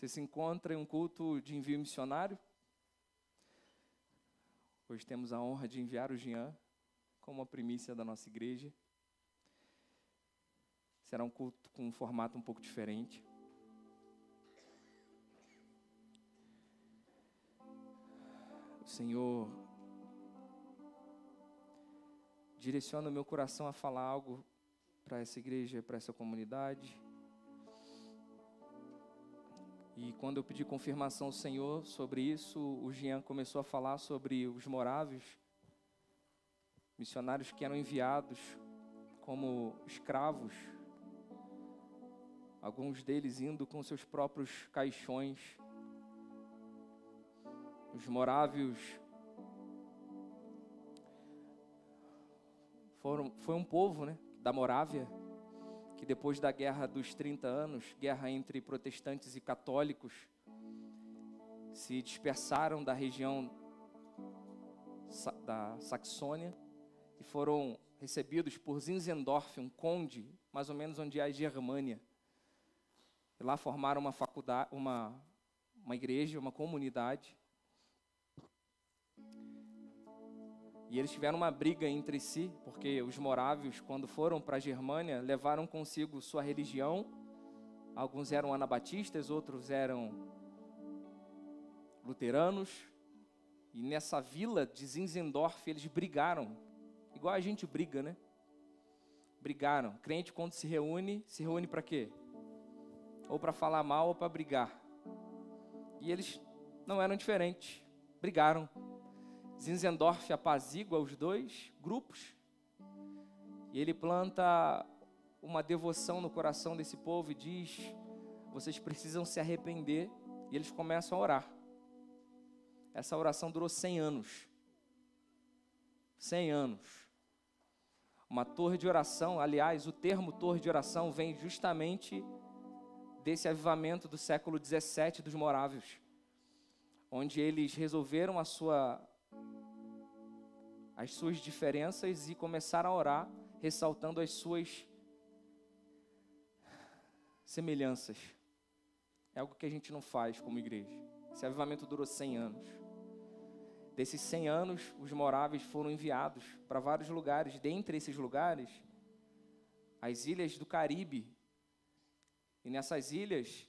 Você se encontra em um culto de envio missionário? Hoje temos a honra de enviar o Jean como a primícia da nossa igreja. Será um culto com um formato um pouco diferente. O Senhor direciona o meu coração a falar algo para essa igreja, para essa comunidade. E quando eu pedi confirmação ao Senhor sobre isso, o Jean começou a falar sobre os moráveis, missionários que eram enviados como escravos, alguns deles indo com seus próprios caixões. Os morávios foram, foi um povo né, da Morávia, que depois da guerra dos 30 anos, guerra entre protestantes e católicos, se dispersaram da região da Saxônia e foram recebidos por Zinzendorf, um conde, mais ou menos onde é a Germânia. E lá formaram uma faculdade, uma, uma igreja, uma comunidade. E eles tiveram uma briga entre si, porque os morávios, quando foram para a Germânia, levaram consigo sua religião. Alguns eram anabatistas, outros eram luteranos. E nessa vila de Zinzendorf, eles brigaram, igual a gente briga, né? Brigaram. Crente, quando se reúne, se reúne para quê? Ou para falar mal ou para brigar. E eles não eram diferentes. Brigaram. Zinzendorf apazigua os dois grupos e ele planta uma devoção no coração desse povo e diz: vocês precisam se arrepender. E eles começam a orar. Essa oração durou 100 anos. 100 anos. Uma torre de oração, aliás, o termo torre de oração vem justamente desse avivamento do século 17 dos morávios, onde eles resolveram a sua as suas diferenças e começaram a orar, ressaltando as suas semelhanças. É algo que a gente não faz como igreja. Esse avivamento durou 100 anos. Desses 100 anos, os moráveis foram enviados para vários lugares. Dentre esses lugares, as ilhas do Caribe. E nessas ilhas,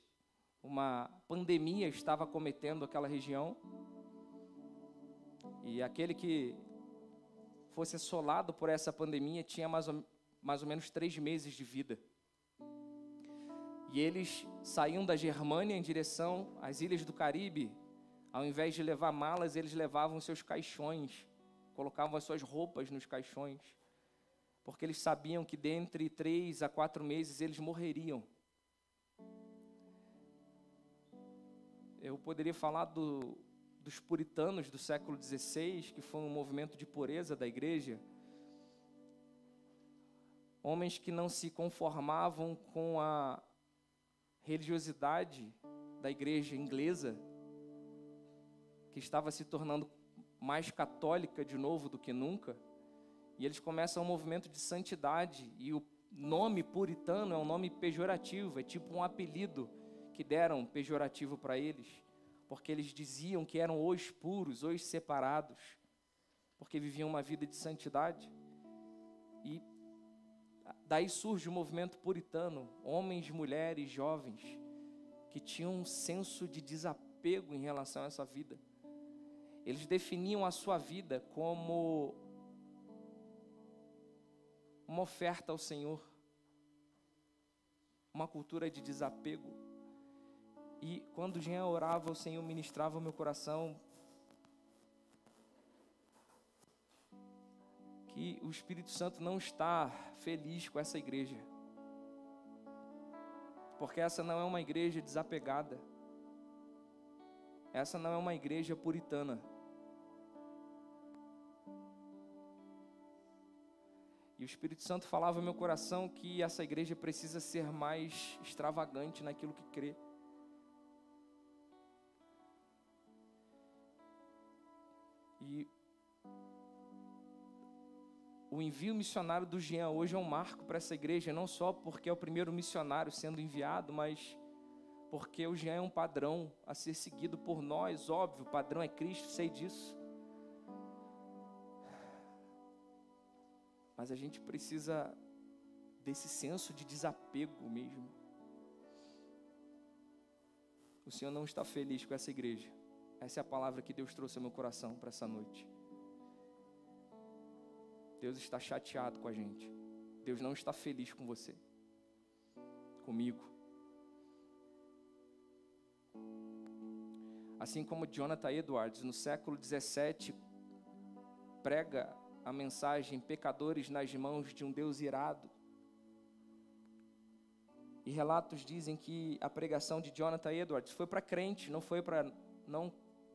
uma pandemia estava cometendo aquela região. E aquele que fosse assolado por essa pandemia tinha mais ou, mais ou menos três meses de vida. E eles saíam da Germânia em direção às ilhas do Caribe. Ao invés de levar malas, eles levavam seus caixões, colocavam as suas roupas nos caixões, porque eles sabiam que dentre três a quatro meses eles morreriam. Eu poderia falar do, dos puritanos do século XVI, que foi um movimento de pureza da igreja, homens que não se conformavam com a religiosidade da igreja inglesa, que estava se tornando mais católica de novo do que nunca, e eles começam um movimento de santidade, e o nome puritano é um nome pejorativo, é tipo um apelido que deram pejorativo para eles porque eles diziam que eram os puros, os separados, porque viviam uma vida de santidade. E daí surge o movimento puritano, homens, mulheres, jovens, que tinham um senso de desapego em relação a essa vida. Eles definiam a sua vida como uma oferta ao Senhor, uma cultura de desapego. E quando Jean orava, o Senhor ministrava o meu coração que o Espírito Santo não está feliz com essa igreja. Porque essa não é uma igreja desapegada. Essa não é uma igreja puritana. E o Espírito Santo falava no meu coração que essa igreja precisa ser mais extravagante naquilo que crê. E o envio missionário do Jean hoje é um marco para essa igreja, não só porque é o primeiro missionário sendo enviado, mas porque o Jean é um padrão a ser seguido por nós, óbvio, o padrão é Cristo, sei disso. Mas a gente precisa desse senso de desapego mesmo. O Senhor não está feliz com essa igreja. Essa é a palavra que Deus trouxe ao meu coração para essa noite. Deus está chateado com a gente. Deus não está feliz com você, comigo. Assim como Jonathan Edwards, no século 17, prega a mensagem pecadores nas mãos de um Deus irado. E relatos dizem que a pregação de Jonathan Edwards foi para crente, não foi para não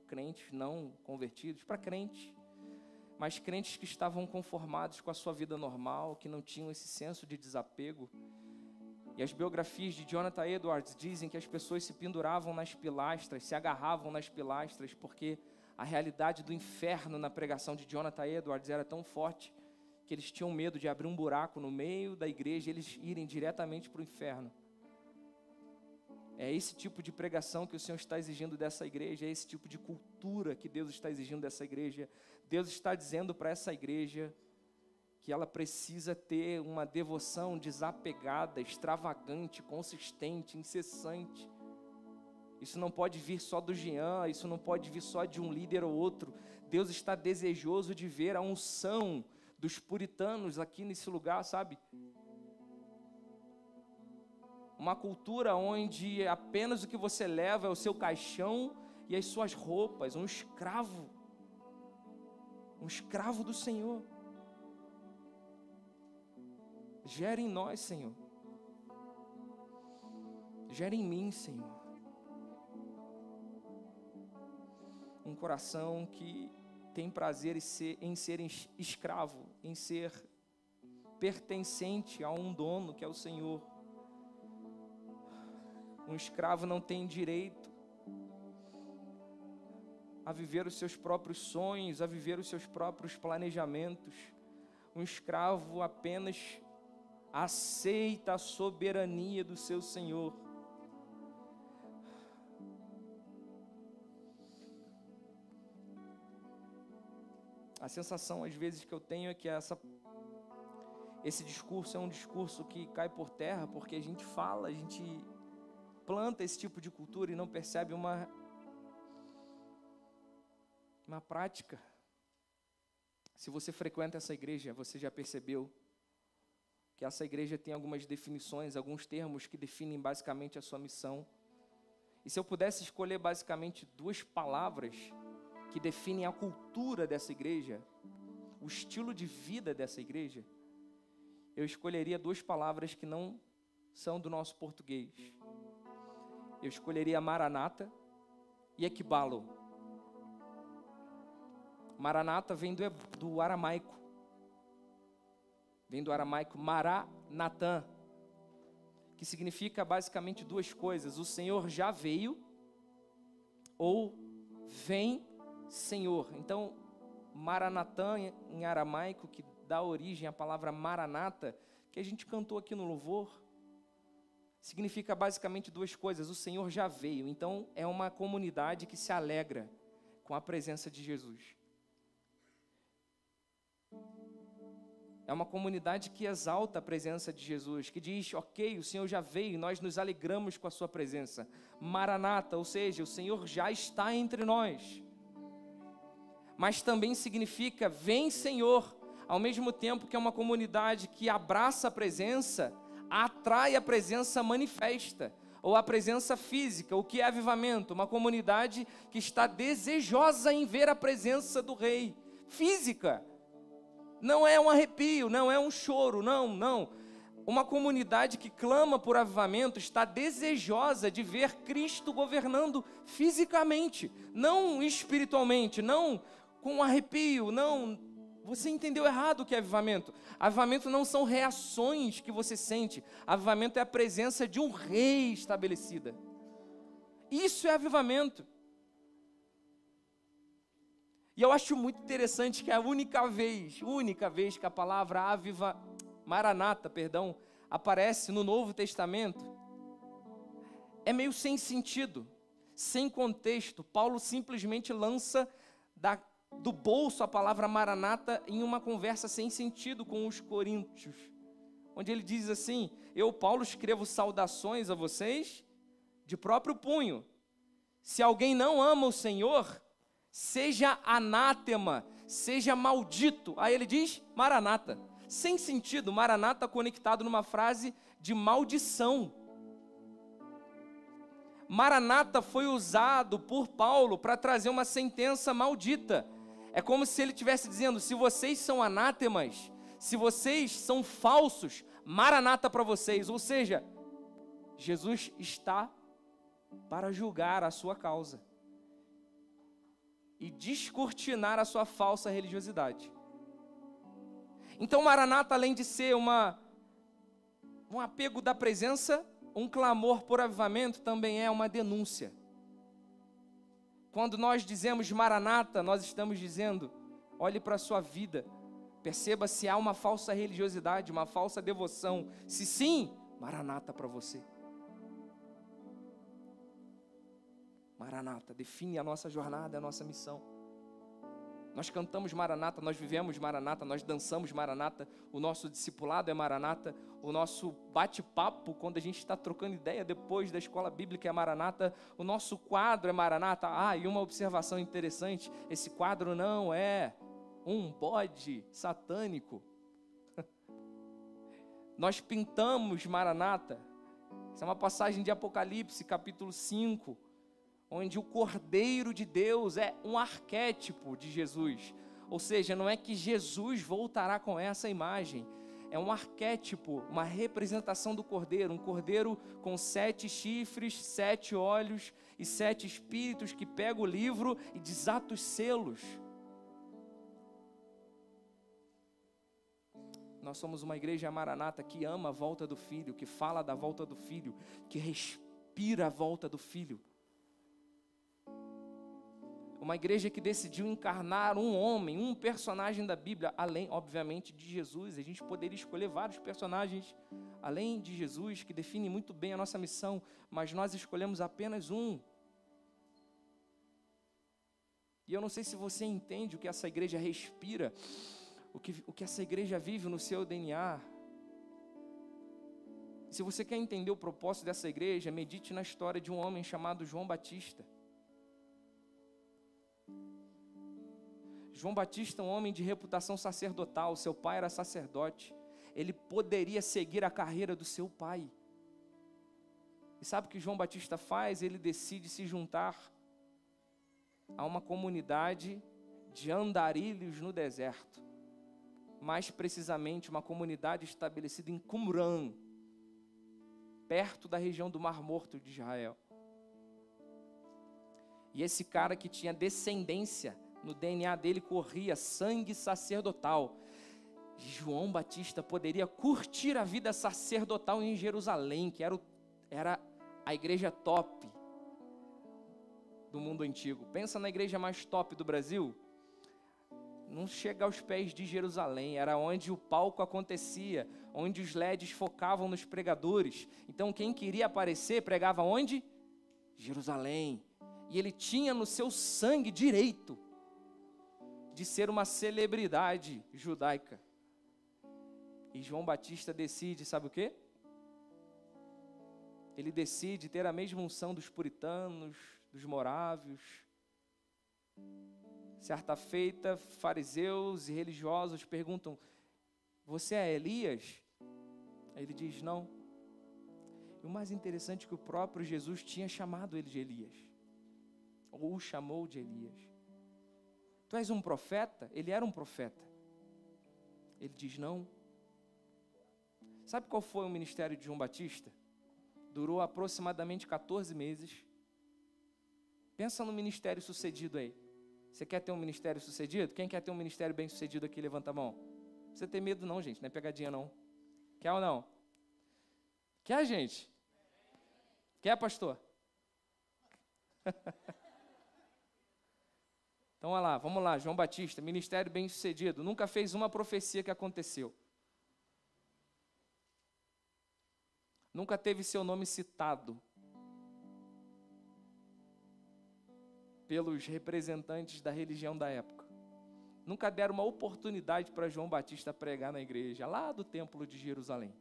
crentes, não convertidos, para crente mas crentes que estavam conformados com a sua vida normal, que não tinham esse senso de desapego. E as biografias de Jonathan Edwards dizem que as pessoas se penduravam nas pilastras, se agarravam nas pilastras, porque a realidade do inferno na pregação de Jonathan Edwards era tão forte que eles tinham medo de abrir um buraco no meio da igreja e eles irem diretamente para o inferno. É esse tipo de pregação que o Senhor está exigindo dessa igreja, é esse tipo de cultura que Deus está exigindo dessa igreja. Deus está dizendo para essa igreja que ela precisa ter uma devoção desapegada, extravagante, consistente, incessante. Isso não pode vir só do Jean, isso não pode vir só de um líder ou outro. Deus está desejoso de ver a unção dos puritanos aqui nesse lugar, sabe? Uma cultura onde apenas o que você leva é o seu caixão e as suas roupas, um escravo. Um escravo do Senhor. Gere em nós, Senhor. Gere em mim, Senhor. Um coração que tem prazer em ser, em ser escravo, em ser pertencente a um dono que é o Senhor. Um escravo não tem direito a viver os seus próprios sonhos, a viver os seus próprios planejamentos. Um escravo apenas aceita a soberania do seu Senhor. A sensação às vezes que eu tenho é que essa esse discurso é um discurso que cai por terra porque a gente fala, a gente planta esse tipo de cultura e não percebe uma, uma prática. Se você frequenta essa igreja, você já percebeu que essa igreja tem algumas definições, alguns termos que definem basicamente a sua missão. E se eu pudesse escolher basicamente duas palavras que definem a cultura dessa igreja, o estilo de vida dessa igreja, eu escolheria duas palavras que não são do nosso português eu escolheria Maranata e Equibalo. Maranata vem do, do aramaico. Vem do aramaico Maranatã, que significa basicamente duas coisas: o Senhor já veio ou vem Senhor. Então, Maranatã em aramaico, que dá origem à palavra Maranata, que a gente cantou aqui no louvor, significa basicamente duas coisas. O Senhor já veio, então é uma comunidade que se alegra com a presença de Jesus. É uma comunidade que exalta a presença de Jesus, que diz: Ok, o Senhor já veio nós nos alegramos com a Sua presença. Maranata, ou seja, o Senhor já está entre nós. Mas também significa: Vem, Senhor, ao mesmo tempo que é uma comunidade que abraça a presença atrai a presença manifesta ou a presença física. O que é avivamento? Uma comunidade que está desejosa em ver a presença do rei física. Não é um arrepio, não é um choro, não, não. Uma comunidade que clama por avivamento está desejosa de ver Cristo governando fisicamente, não espiritualmente, não com arrepio, não você entendeu errado o que é avivamento. Avivamento não são reações que você sente. Avivamento é a presença de um rei estabelecida. Isso é avivamento. E eu acho muito interessante que a única vez, única vez que a palavra aviva, maranata, perdão, aparece no Novo Testamento, é meio sem sentido, sem contexto. Paulo simplesmente lança da, do bolso a palavra maranata em uma conversa sem sentido com os coríntios, onde ele diz assim: Eu, Paulo, escrevo saudações a vocês de próprio punho. Se alguém não ama o Senhor, seja anátema, seja maldito. Aí ele diz maranata. Sem sentido, maranata conectado numa frase de maldição. Maranata foi usado por Paulo para trazer uma sentença maldita. É como se ele estivesse dizendo: se vocês são anátemas, se vocês são falsos, Maranata para vocês. Ou seja, Jesus está para julgar a sua causa e descortinar a sua falsa religiosidade. Então, Maranata, além de ser uma, um apego da presença, um clamor por avivamento também é uma denúncia. Quando nós dizemos Maranata, nós estamos dizendo: olhe para a sua vida, perceba se há uma falsa religiosidade, uma falsa devoção. Se sim, Maranata para você. Maranata, define a nossa jornada, a nossa missão. Nós cantamos Maranata, nós vivemos Maranata, nós dançamos Maranata, o nosso discipulado é Maranata, o nosso bate-papo, quando a gente está trocando ideia depois da escola bíblica é Maranata, o nosso quadro é Maranata. Ah, e uma observação interessante: esse quadro não é um bode satânico. nós pintamos Maranata, essa é uma passagem de Apocalipse, capítulo 5 onde o Cordeiro de Deus é um arquétipo de Jesus. Ou seja, não é que Jesus voltará com essa imagem, é um arquétipo, uma representação do cordeiro, um cordeiro com sete chifres, sete olhos e sete espíritos que pega o livro e desata os selos. Nós somos uma igreja maranata que ama a volta do filho, que fala da volta do filho, que respira a volta do filho. Uma igreja que decidiu encarnar um homem, um personagem da Bíblia, além, obviamente, de Jesus. A gente poderia escolher vários personagens além de Jesus que definem muito bem a nossa missão, mas nós escolhemos apenas um. E eu não sei se você entende o que essa igreja respira, o que, o que essa igreja vive no seu DNA. Se você quer entender o propósito dessa igreja, medite na história de um homem chamado João Batista. João Batista, um homem de reputação sacerdotal, seu pai era sacerdote. Ele poderia seguir a carreira do seu pai. E sabe o que João Batista faz? Ele decide se juntar a uma comunidade de andarilhos no deserto. Mais precisamente, uma comunidade estabelecida em Qumran, perto da região do Mar Morto de Israel. E esse cara que tinha descendência no DNA dele corria sangue sacerdotal. João Batista poderia curtir a vida sacerdotal em Jerusalém, que era, o, era a igreja top do mundo antigo. Pensa na igreja mais top do Brasil. Não chega aos pés de Jerusalém, era onde o palco acontecia, onde os LEDs focavam nos pregadores. Então, quem queria aparecer pregava onde? Jerusalém. E ele tinha no seu sangue direito de ser uma celebridade judaica. E João Batista decide, sabe o quê? Ele decide ter a mesma unção dos puritanos, dos morávios. Certa feita, fariseus e religiosos perguntam: Você é Elias? Aí ele diz: Não. E o mais interessante é que o próprio Jesus tinha chamado ele de Elias, ou o chamou de Elias. Tu és um profeta? Ele era um profeta. Ele diz: Não. Sabe qual foi o ministério de João Batista? Durou aproximadamente 14 meses. Pensa no ministério sucedido aí. Você quer ter um ministério sucedido? Quem quer ter um ministério bem sucedido aqui? Levanta a mão. Precisa ter medo, não, gente. Não é pegadinha, não. Quer ou não? Quer, gente? Quer, pastor? Então olha lá, vamos lá, João Batista, ministério bem sucedido, nunca fez uma profecia que aconteceu. Nunca teve seu nome citado pelos representantes da religião da época. Nunca deram uma oportunidade para João Batista pregar na igreja, lá do Templo de Jerusalém.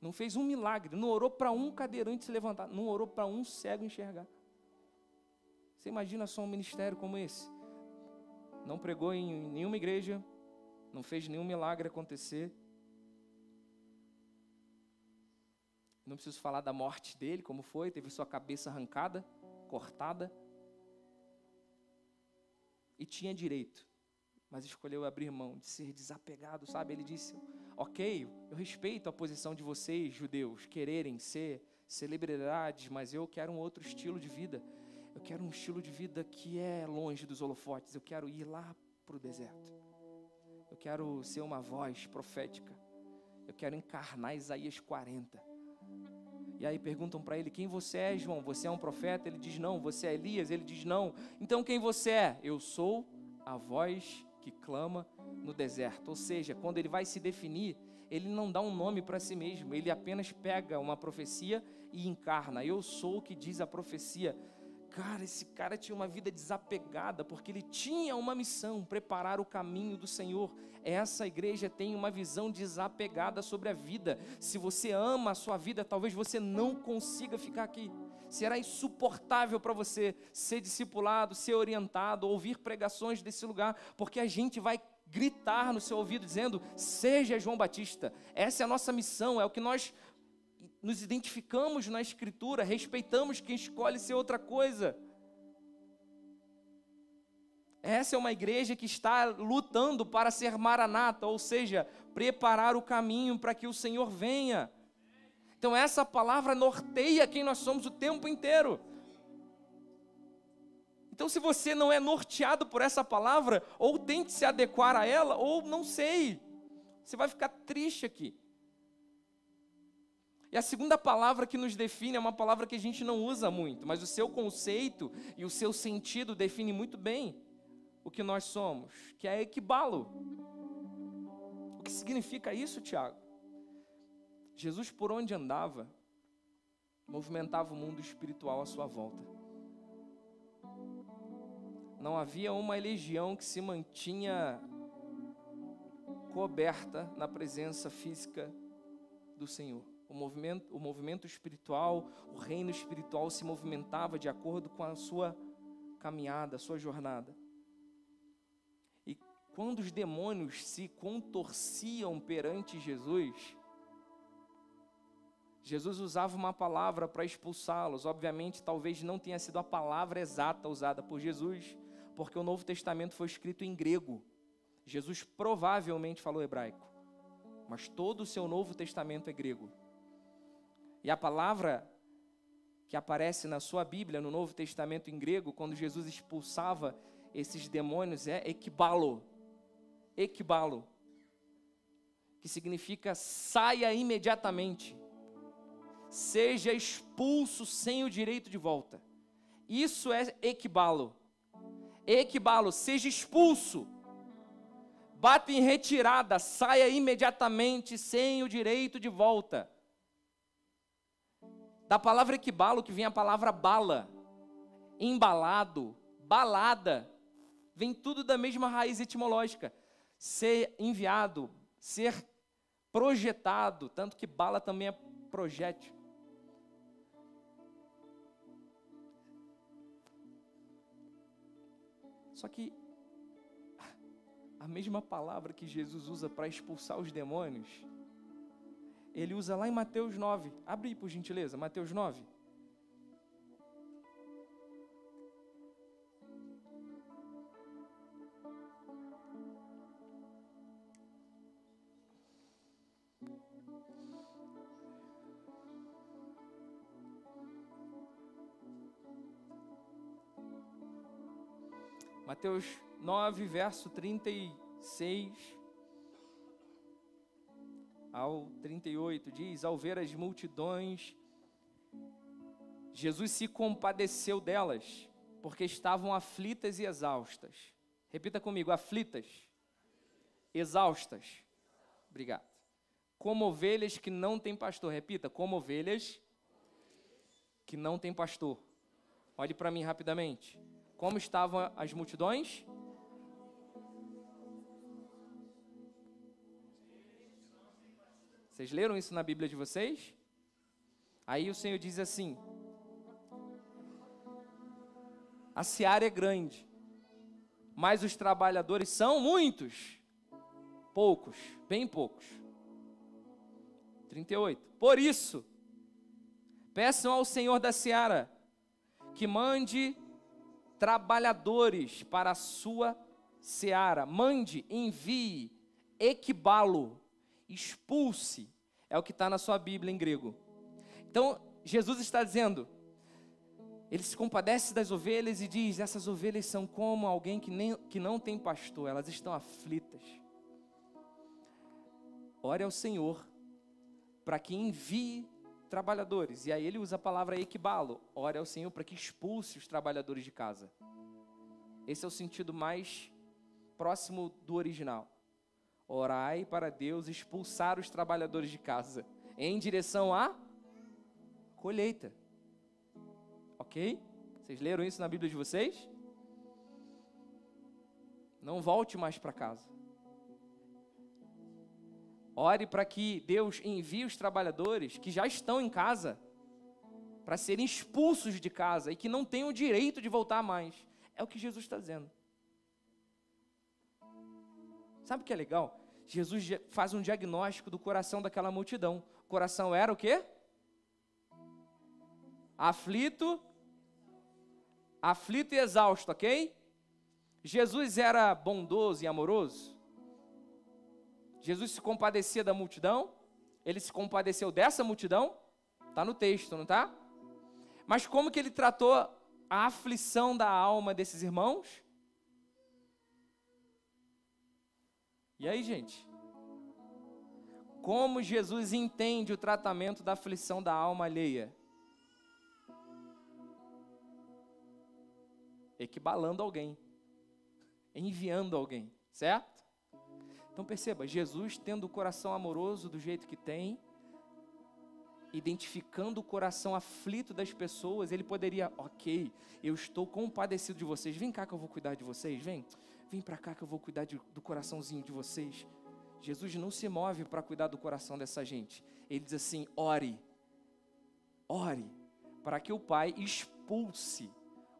Não fez um milagre, não orou para um cadeirante se levantar, não orou para um cego enxergar. Você imagina só um ministério como esse? Não pregou em nenhuma igreja, não fez nenhum milagre acontecer. Não preciso falar da morte dele, como foi, teve sua cabeça arrancada, cortada. E tinha direito, mas escolheu abrir mão de ser desapegado, sabe? Ele disse: Ok, eu respeito a posição de vocês, judeus, quererem ser celebridades, mas eu quero um outro estilo de vida. Eu quero um estilo de vida que é longe dos holofotes. Eu quero ir lá para o deserto. Eu quero ser uma voz profética. Eu quero encarnar Isaías 40. E aí perguntam para ele: Quem você é, João? Você é um profeta? Ele diz: Não. Você é Elias? Ele diz: Não. Então quem você é? Eu sou a voz que clama no deserto. Ou seja, quando ele vai se definir, ele não dá um nome para si mesmo, ele apenas pega uma profecia e encarna. Eu sou o que diz a profecia. Cara, esse cara tinha uma vida desapegada, porque ele tinha uma missão, preparar o caminho do Senhor. Essa igreja tem uma visão desapegada sobre a vida. Se você ama a sua vida, talvez você não consiga ficar aqui. Será insuportável para você ser discipulado, ser orientado, ouvir pregações desse lugar, porque a gente vai gritar no seu ouvido dizendo: "Seja João Batista". Essa é a nossa missão, é o que nós nos identificamos na Escritura, respeitamos quem escolhe ser outra coisa. Essa é uma igreja que está lutando para ser maranata, ou seja, preparar o caminho para que o Senhor venha. Então, essa palavra norteia quem nós somos o tempo inteiro. Então, se você não é norteado por essa palavra, ou tente se adequar a ela, ou não sei, você vai ficar triste aqui. E a segunda palavra que nos define é uma palavra que a gente não usa muito, mas o seu conceito e o seu sentido define muito bem o que nós somos, que é equibalo. O que significa isso, Tiago? Jesus, por onde andava, movimentava o mundo espiritual à sua volta. Não havia uma legião que se mantinha coberta na presença física do Senhor o movimento, o movimento espiritual, o reino espiritual se movimentava de acordo com a sua caminhada, a sua jornada. E quando os demônios se contorciam perante Jesus, Jesus usava uma palavra para expulsá-los. Obviamente, talvez não tenha sido a palavra exata usada por Jesus, porque o Novo Testamento foi escrito em grego. Jesus provavelmente falou hebraico, mas todo o seu Novo Testamento é grego. E a palavra que aparece na sua Bíblia, no Novo Testamento em grego, quando Jesus expulsava esses demônios, é equibalo. Equibalo. Que significa saia imediatamente. Seja expulso sem o direito de volta. Isso é equibalo. Equibalo, seja expulso. Bata em retirada, saia imediatamente sem o direito de volta. Da palavra equibalo que vem a palavra bala, embalado, balada, vem tudo da mesma raiz etimológica. Ser enviado, ser projetado, tanto que bala também é projétil. Só que a mesma palavra que Jesus usa para expulsar os demônios ele usa lá em Mateus 9. Abre aí, por gentileza, Mateus 9. Mateus 9, verso 36 ao 38, diz: Ao ver as multidões, Jesus se compadeceu delas, porque estavam aflitas e exaustas. Repita comigo: aflitas, exaustas. Obrigado. Como ovelhas que não têm pastor. Repita: como ovelhas que não têm pastor. Olhe para mim rapidamente. Como estavam as multidões? Vocês leram isso na Bíblia de vocês? Aí o Senhor diz assim: A seara é grande, mas os trabalhadores são muitos. Poucos, bem poucos. 38. Por isso, peçam ao Senhor da seara que mande trabalhadores para a sua seara. Mande, envie, equibalo expulse, é o que está na sua Bíblia em grego. Então, Jesus está dizendo, ele se compadece das ovelhas e diz: essas ovelhas são como alguém que, nem, que não tem pastor, elas estão aflitas. Ore ao Senhor para que envie trabalhadores. E aí ele usa a palavra equibalo. Ore ao Senhor para que expulse os trabalhadores de casa. Esse é o sentido mais próximo do original. Orai para Deus expulsar os trabalhadores de casa em direção à colheita. Ok? Vocês leram isso na Bíblia de vocês? Não volte mais para casa. Ore para que Deus envie os trabalhadores que já estão em casa para serem expulsos de casa e que não têm o direito de voltar mais. É o que Jesus está dizendo. Sabe o que é legal? Jesus faz um diagnóstico do coração daquela multidão. O coração era o quê? Aflito, aflito e exausto, ok? Jesus era bondoso e amoroso. Jesus se compadecia da multidão. Ele se compadeceu dessa multidão. Está no texto, não está? Mas como que ele tratou a aflição da alma desses irmãos? E aí, gente? Como Jesus entende o tratamento da aflição da alma alheia? Equibalando alguém, enviando alguém, certo? Então perceba, Jesus tendo o coração amoroso do jeito que tem, identificando o coração aflito das pessoas, ele poderia, ok, eu estou compadecido de vocês, vem cá que eu vou cuidar de vocês, vem, vem para cá que eu vou cuidar de, do coraçãozinho de vocês. Jesus não se move para cuidar do coração dessa gente. Ele diz assim: ore, ore, para que o Pai expulse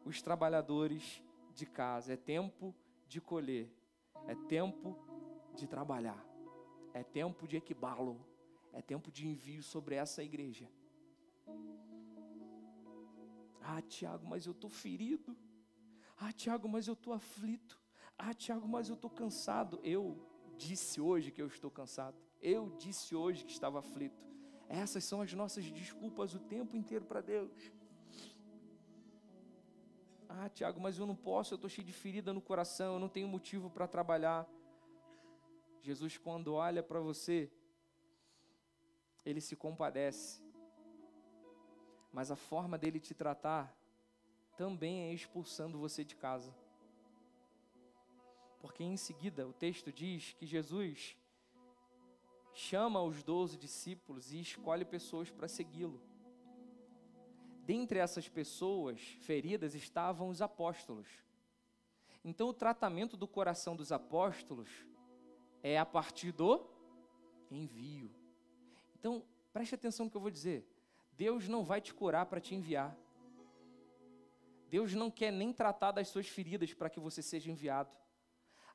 os trabalhadores de casa. É tempo de colher, é tempo de trabalhar, é tempo de equibalo, é tempo de envio sobre essa igreja. Ah, Tiago, mas eu estou ferido. Ah, Tiago, mas eu estou aflito. Ah, Tiago, mas eu estou cansado. Eu disse hoje que eu estou cansado. Eu disse hoje que estava aflito. Essas são as nossas desculpas o tempo inteiro para Deus. Ah, Tiago, mas eu não posso, eu estou cheio de ferida no coração, eu não tenho motivo para trabalhar. Jesus, quando olha para você, ele se compadece. Mas a forma dele te tratar também é expulsando você de casa. Porque em seguida o texto diz que Jesus chama os doze discípulos e escolhe pessoas para segui-lo. Dentre essas pessoas feridas estavam os apóstolos. Então, o tratamento do coração dos apóstolos é a partir do envio. Então, preste atenção no que eu vou dizer. Deus não vai te curar para te enviar. Deus não quer nem tratar das suas feridas para que você seja enviado.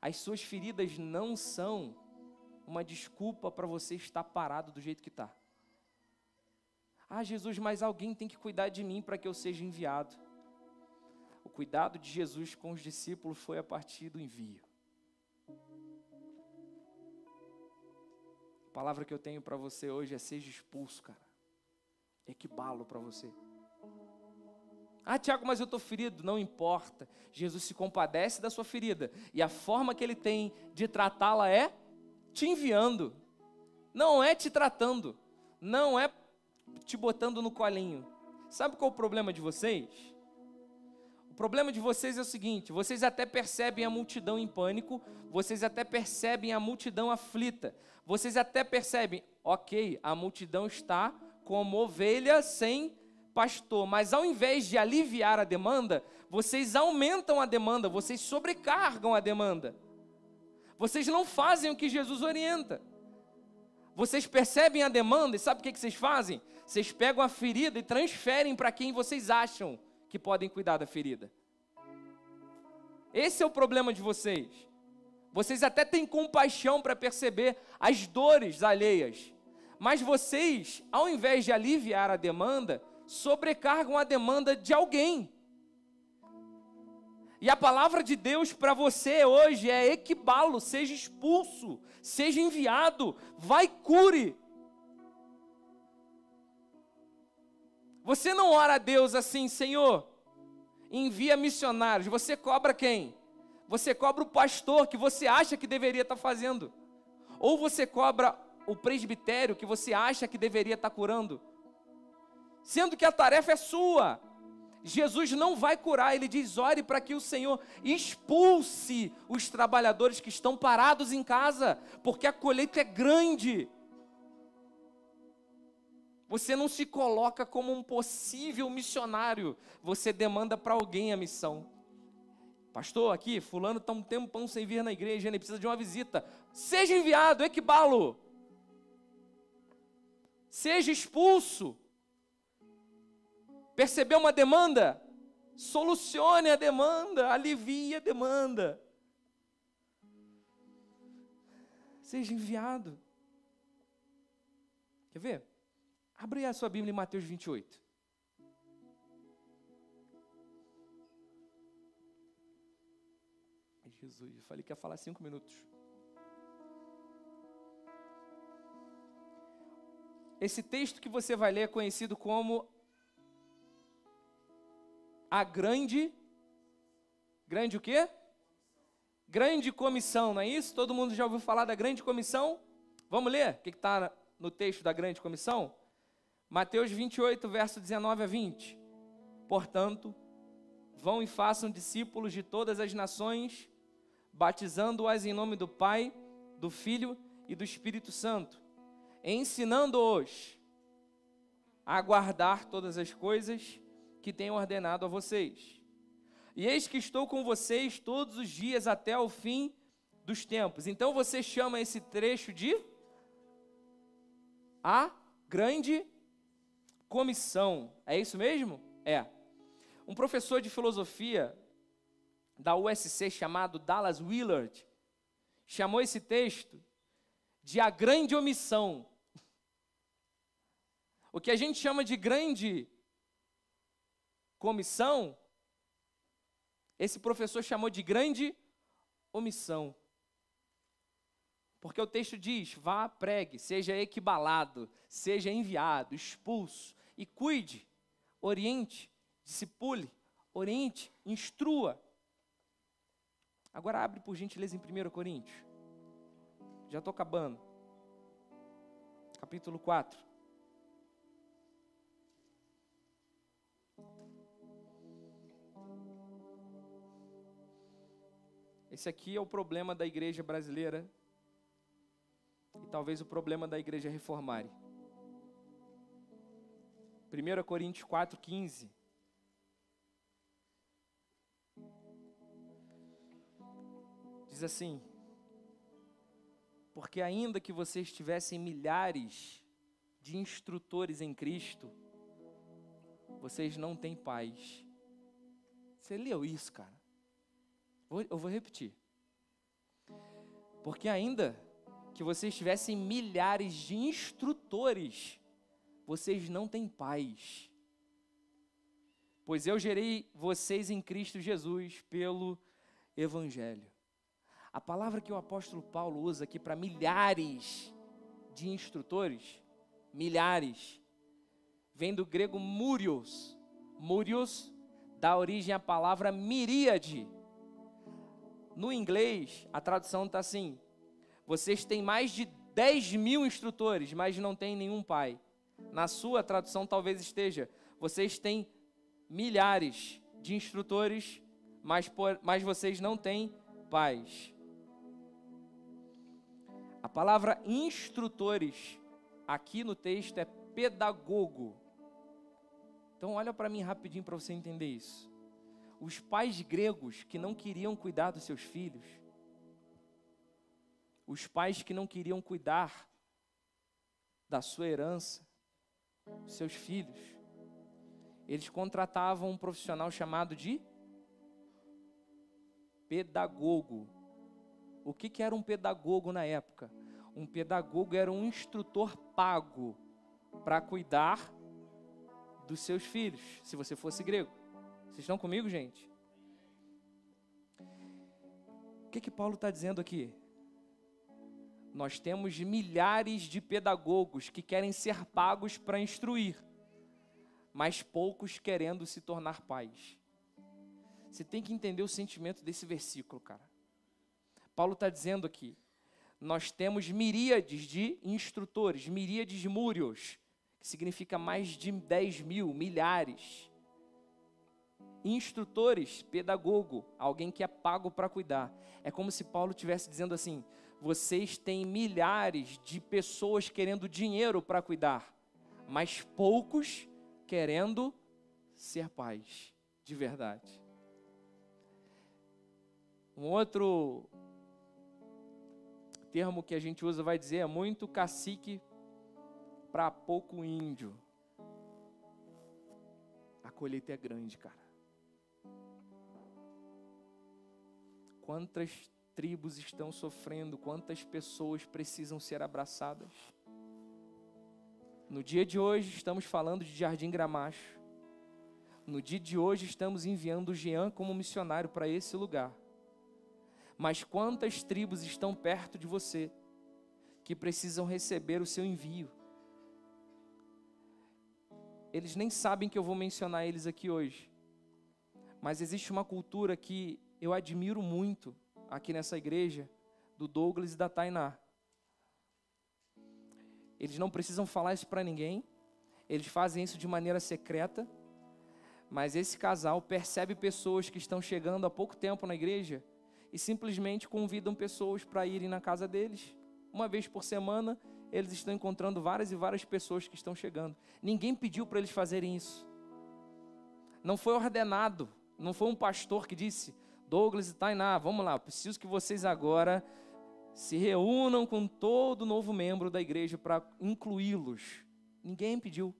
As suas feridas não são uma desculpa para você estar parado do jeito que está. Ah, Jesus, mas alguém tem que cuidar de mim para que eu seja enviado. O cuidado de Jesus com os discípulos foi a partir do envio. A palavra que eu tenho para você hoje é seja expulso, cara. Equibalo para você. Ah, Tiago, mas eu estou ferido. Não importa. Jesus se compadece da sua ferida. E a forma que ele tem de tratá-la é te enviando. Não é te tratando. Não é te botando no colinho. Sabe qual é o problema de vocês? O problema de vocês é o seguinte: vocês até percebem a multidão em pânico, vocês até percebem a multidão aflita, vocês até percebem, ok, a multidão está como ovelha sem pastor, mas ao invés de aliviar a demanda, vocês aumentam a demanda, vocês sobrecargam a demanda. Vocês não fazem o que Jesus orienta. Vocês percebem a demanda e sabe o que vocês fazem? Vocês pegam a ferida e transferem para quem vocês acham que podem cuidar da ferida. Esse é o problema de vocês. Vocês até têm compaixão para perceber as dores alheias, mas vocês, ao invés de aliviar a demanda, sobrecargam a demanda de alguém. E a palavra de Deus para você hoje é equibalo, seja expulso, seja enviado, vai cure. Você não ora a Deus assim, Senhor, envia missionários. Você cobra quem? Você cobra o pastor que você acha que deveria estar fazendo. Ou você cobra o presbitério que você acha que deveria estar curando. Sendo que a tarefa é sua. Jesus não vai curar, ele diz: ore para que o Senhor expulse os trabalhadores que estão parados em casa, porque a colheita é grande. Você não se coloca como um possível missionário, você demanda para alguém a missão. Pastor, aqui, fulano está um tempão sem vir na igreja, ele precisa de uma visita. Seja enviado, equibalo. Seja expulso. Percebeu uma demanda? Solucione a demanda, alivie a demanda. Seja enviado. Quer ver? Abre a sua Bíblia em Mateus 28. Jesus, eu falei que ia falar cinco minutos. Esse texto que você vai ler é conhecido como a grande. Grande o quê? Grande comissão, não é isso? Todo mundo já ouviu falar da grande comissão? Vamos ler o que está no texto da grande comissão? Mateus 28, verso 19 a 20. Portanto, vão e façam discípulos de todas as nações, batizando-as em nome do Pai, do Filho e do Espírito Santo, ensinando-os a guardar todas as coisas que tenho ordenado a vocês. E eis que estou com vocês todos os dias até o fim dos tempos. Então você chama esse trecho de a grande comissão. É isso mesmo? É. Um professor de filosofia da USC chamado Dallas Willard chamou esse texto de a grande omissão. O que a gente chama de grande comissão, esse professor chamou de grande omissão. Porque o texto diz: vá, pregue, seja equibalado, seja enviado, expulso, e cuide, oriente, discipule, oriente, instrua. Agora abre por gentileza em 1 Coríntios. Já estou acabando. Capítulo 4. Esse aqui é o problema da igreja brasileira e talvez o problema da igreja reformare. 1 Coríntios 4,15. Diz assim: Porque ainda que vocês tivessem milhares de instrutores em Cristo, vocês não têm paz. Você leu isso, cara? Eu vou repetir. Porque ainda que vocês tivessem milhares de instrutores, vocês não têm paz. Pois eu gerei vocês em Cristo Jesus pelo Evangelho. A palavra que o apóstolo Paulo usa aqui para milhares de instrutores, milhares, vem do grego murios. Murios dá origem à palavra miríade no inglês, a tradução está assim: vocês têm mais de 10 mil instrutores, mas não têm nenhum pai. Na sua tradução, talvez esteja: vocês têm milhares de instrutores, mas, por, mas vocês não têm pais. A palavra instrutores aqui no texto é pedagogo. Então olha para mim rapidinho para você entender isso. Os pais gregos que não queriam cuidar dos seus filhos, os pais que não queriam cuidar da sua herança, seus filhos, eles contratavam um profissional chamado de pedagogo. O que, que era um pedagogo na época? Um pedagogo era um instrutor pago para cuidar dos seus filhos, se você fosse grego. Vocês estão comigo, gente? O que, que Paulo está dizendo aqui? Nós temos milhares de pedagogos que querem ser pagos para instruir, mas poucos querendo se tornar pais. Você tem que entender o sentimento desse versículo, cara. Paulo está dizendo aqui: nós temos miríades de instrutores, miríades de múrios, que significa mais de 10 mil, milhares. Instrutores, pedagogo, alguém que é pago para cuidar. É como se Paulo estivesse dizendo assim: vocês têm milhares de pessoas querendo dinheiro para cuidar, mas poucos querendo ser pais de verdade. Um outro termo que a gente usa vai dizer é muito cacique para pouco índio. A colheita é grande, cara. Quantas tribos estão sofrendo, quantas pessoas precisam ser abraçadas. No dia de hoje estamos falando de Jardim Gramacho. No dia de hoje estamos enviando o Jean como missionário para esse lugar. Mas quantas tribos estão perto de você que precisam receber o seu envio? Eles nem sabem que eu vou mencionar eles aqui hoje. Mas existe uma cultura que eu admiro muito aqui nessa igreja, do Douglas e da Tainá. Eles não precisam falar isso para ninguém, eles fazem isso de maneira secreta, mas esse casal percebe pessoas que estão chegando há pouco tempo na igreja e simplesmente convidam pessoas para irem na casa deles. Uma vez por semana, eles estão encontrando várias e várias pessoas que estão chegando. Ninguém pediu para eles fazerem isso. Não foi ordenado, não foi um pastor que disse: Douglas e Tainá, vamos lá, preciso que vocês agora se reúnam com todo novo membro da igreja para incluí-los. Ninguém pediu.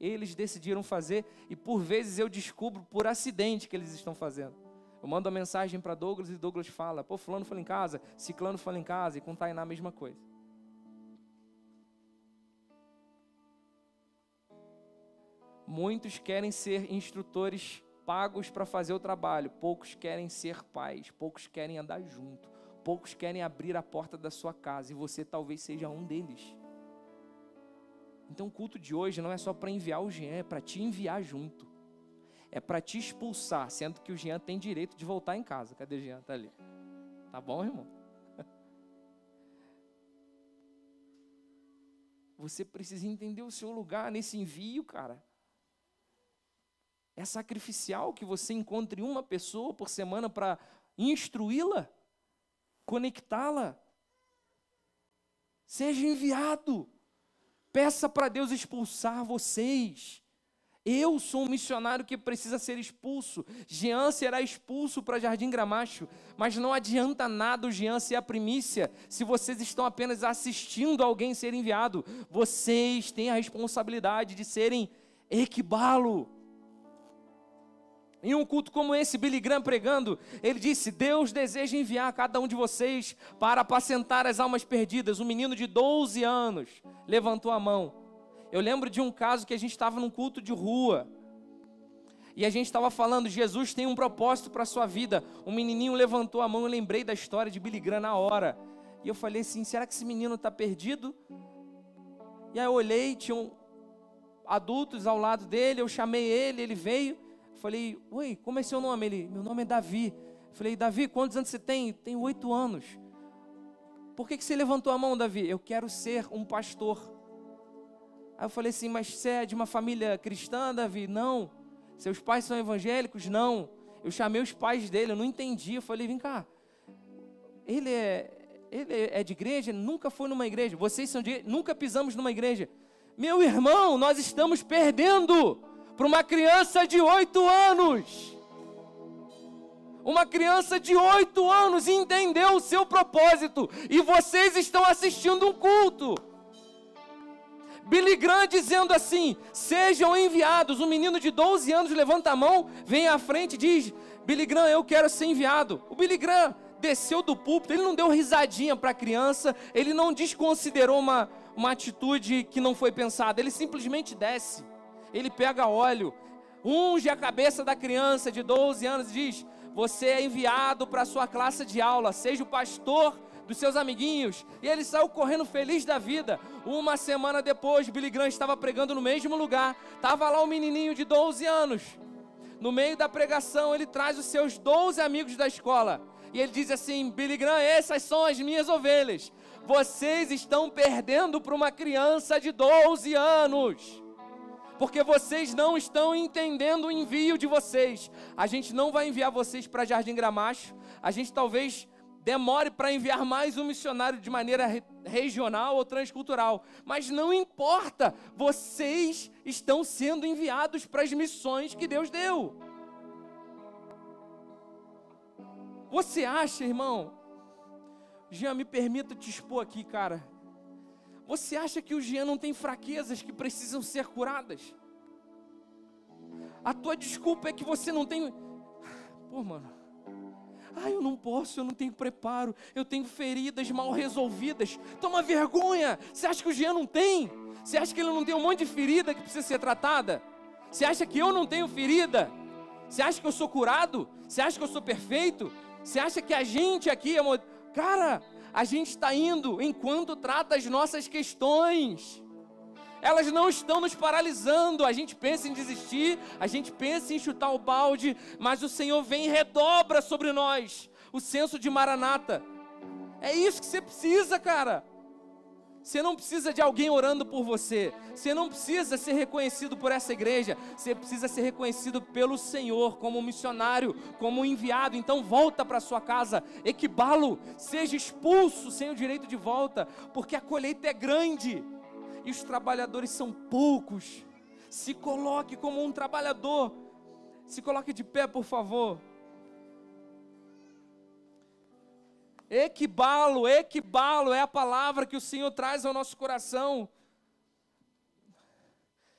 Eles decidiram fazer e por vezes eu descubro por acidente que eles estão fazendo. Eu mando a mensagem para Douglas e Douglas fala: pô, Fulano foi em casa, Ciclano foi em casa, e com Tainá a mesma coisa. Muitos querem ser instrutores pagos para fazer o trabalho, poucos querem ser pais, poucos querem andar junto, poucos querem abrir a porta da sua casa, e você talvez seja um deles. Então o culto de hoje não é só para enviar o Jean, é para te enviar junto é para te expulsar, sendo que o Jean tem direito de voltar em casa. Cadê o Jean? Tá ali. Tá bom, irmão? Você precisa entender o seu lugar nesse envio, cara. É sacrificial que você encontre uma pessoa por semana para instruí-la, conectá-la. Seja enviado. Peça para Deus expulsar vocês. Eu sou um missionário que precisa ser expulso. Jean será expulso para Jardim Gramacho. Mas não adianta nada o Jean ser a primícia se vocês estão apenas assistindo alguém ser enviado. Vocês têm a responsabilidade de serem equibalo. Em um culto como esse, Billy Graham pregando, ele disse: Deus deseja enviar cada um de vocês para apacentar as almas perdidas. Um menino de 12 anos levantou a mão. Eu lembro de um caso que a gente estava num culto de rua. E a gente estava falando, Jesus tem um propósito para a sua vida. Um menininho levantou a mão, eu lembrei da história de Billy Graham na hora. E eu falei assim, será que esse menino está perdido? E aí eu olhei, tinham adultos ao lado dele, eu chamei ele, ele veio. Falei, oi, como é seu nome? Ele, meu nome é Davi. Falei, Davi, quantos anos você tem? Tenho oito anos. Por que, que você levantou a mão, Davi? Eu quero ser um pastor. Aí eu falei assim, mas você é de uma família cristã, Davi? Não. Seus pais são evangélicos? Não. Eu chamei os pais dele, eu não entendi. Eu falei, vem cá. Ele é, ele é de igreja? Nunca foi numa igreja. Vocês são de Nunca pisamos numa igreja. Meu irmão, nós estamos perdendo. Para uma criança de oito anos. Uma criança de oito anos entendeu o seu propósito e vocês estão assistindo um culto. Billy Graham dizendo assim: sejam enviados. Um menino de 12 anos levanta a mão, vem à frente e diz: Billy Graham, eu quero ser enviado. O Billy Graham desceu do púlpito, ele não deu risadinha para a criança, ele não desconsiderou uma, uma atitude que não foi pensada, ele simplesmente desce. Ele pega óleo, unge a cabeça da criança de 12 anos e diz: Você é enviado para a sua classe de aula, seja o pastor dos seus amiguinhos. E ele saiu correndo feliz da vida. Uma semana depois, Billy Graham estava pregando no mesmo lugar. Estava lá um menininho de 12 anos. No meio da pregação, ele traz os seus 12 amigos da escola. E ele diz assim: Billy Graham, essas são as minhas ovelhas. Vocês estão perdendo para uma criança de 12 anos porque vocês não estão entendendo o envio de vocês. A gente não vai enviar vocês para Jardim Gramacho, a gente talvez demore para enviar mais um missionário de maneira re regional ou transcultural, mas não importa, vocês estão sendo enviados para as missões que Deus deu. Você acha, irmão? Jean, me permita te expor aqui, cara. Você acha que o Jean não tem fraquezas que precisam ser curadas? A tua desculpa é que você não tem. Pô, mano. Ah, eu não posso, eu não tenho preparo, eu tenho feridas mal resolvidas. Toma vergonha! Você acha que o Jean não tem? Você acha que ele não tem um monte de ferida que precisa ser tratada? Você acha que eu não tenho ferida? Você acha que eu sou curado? Você acha que eu sou perfeito? Você acha que a gente aqui é. Cara, a gente está indo enquanto trata as nossas questões. Elas não estão nos paralisando. A gente pensa em desistir, a gente pensa em chutar o balde, mas o Senhor vem e redobra sobre nós o senso de maranata. É isso que você precisa, cara. Você não precisa de alguém orando por você. Você não precisa ser reconhecido por essa igreja. Você precisa ser reconhecido pelo Senhor como missionário, como enviado. Então volta para sua casa, equibalo, seja expulso sem o direito de volta, porque a colheita é grande e os trabalhadores são poucos. Se coloque como um trabalhador. Se coloque de pé, por favor. Equibalo, equibalo é a palavra que o Senhor traz ao nosso coração.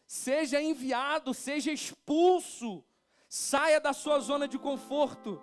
Seja enviado, seja expulso, saia da sua zona de conforto.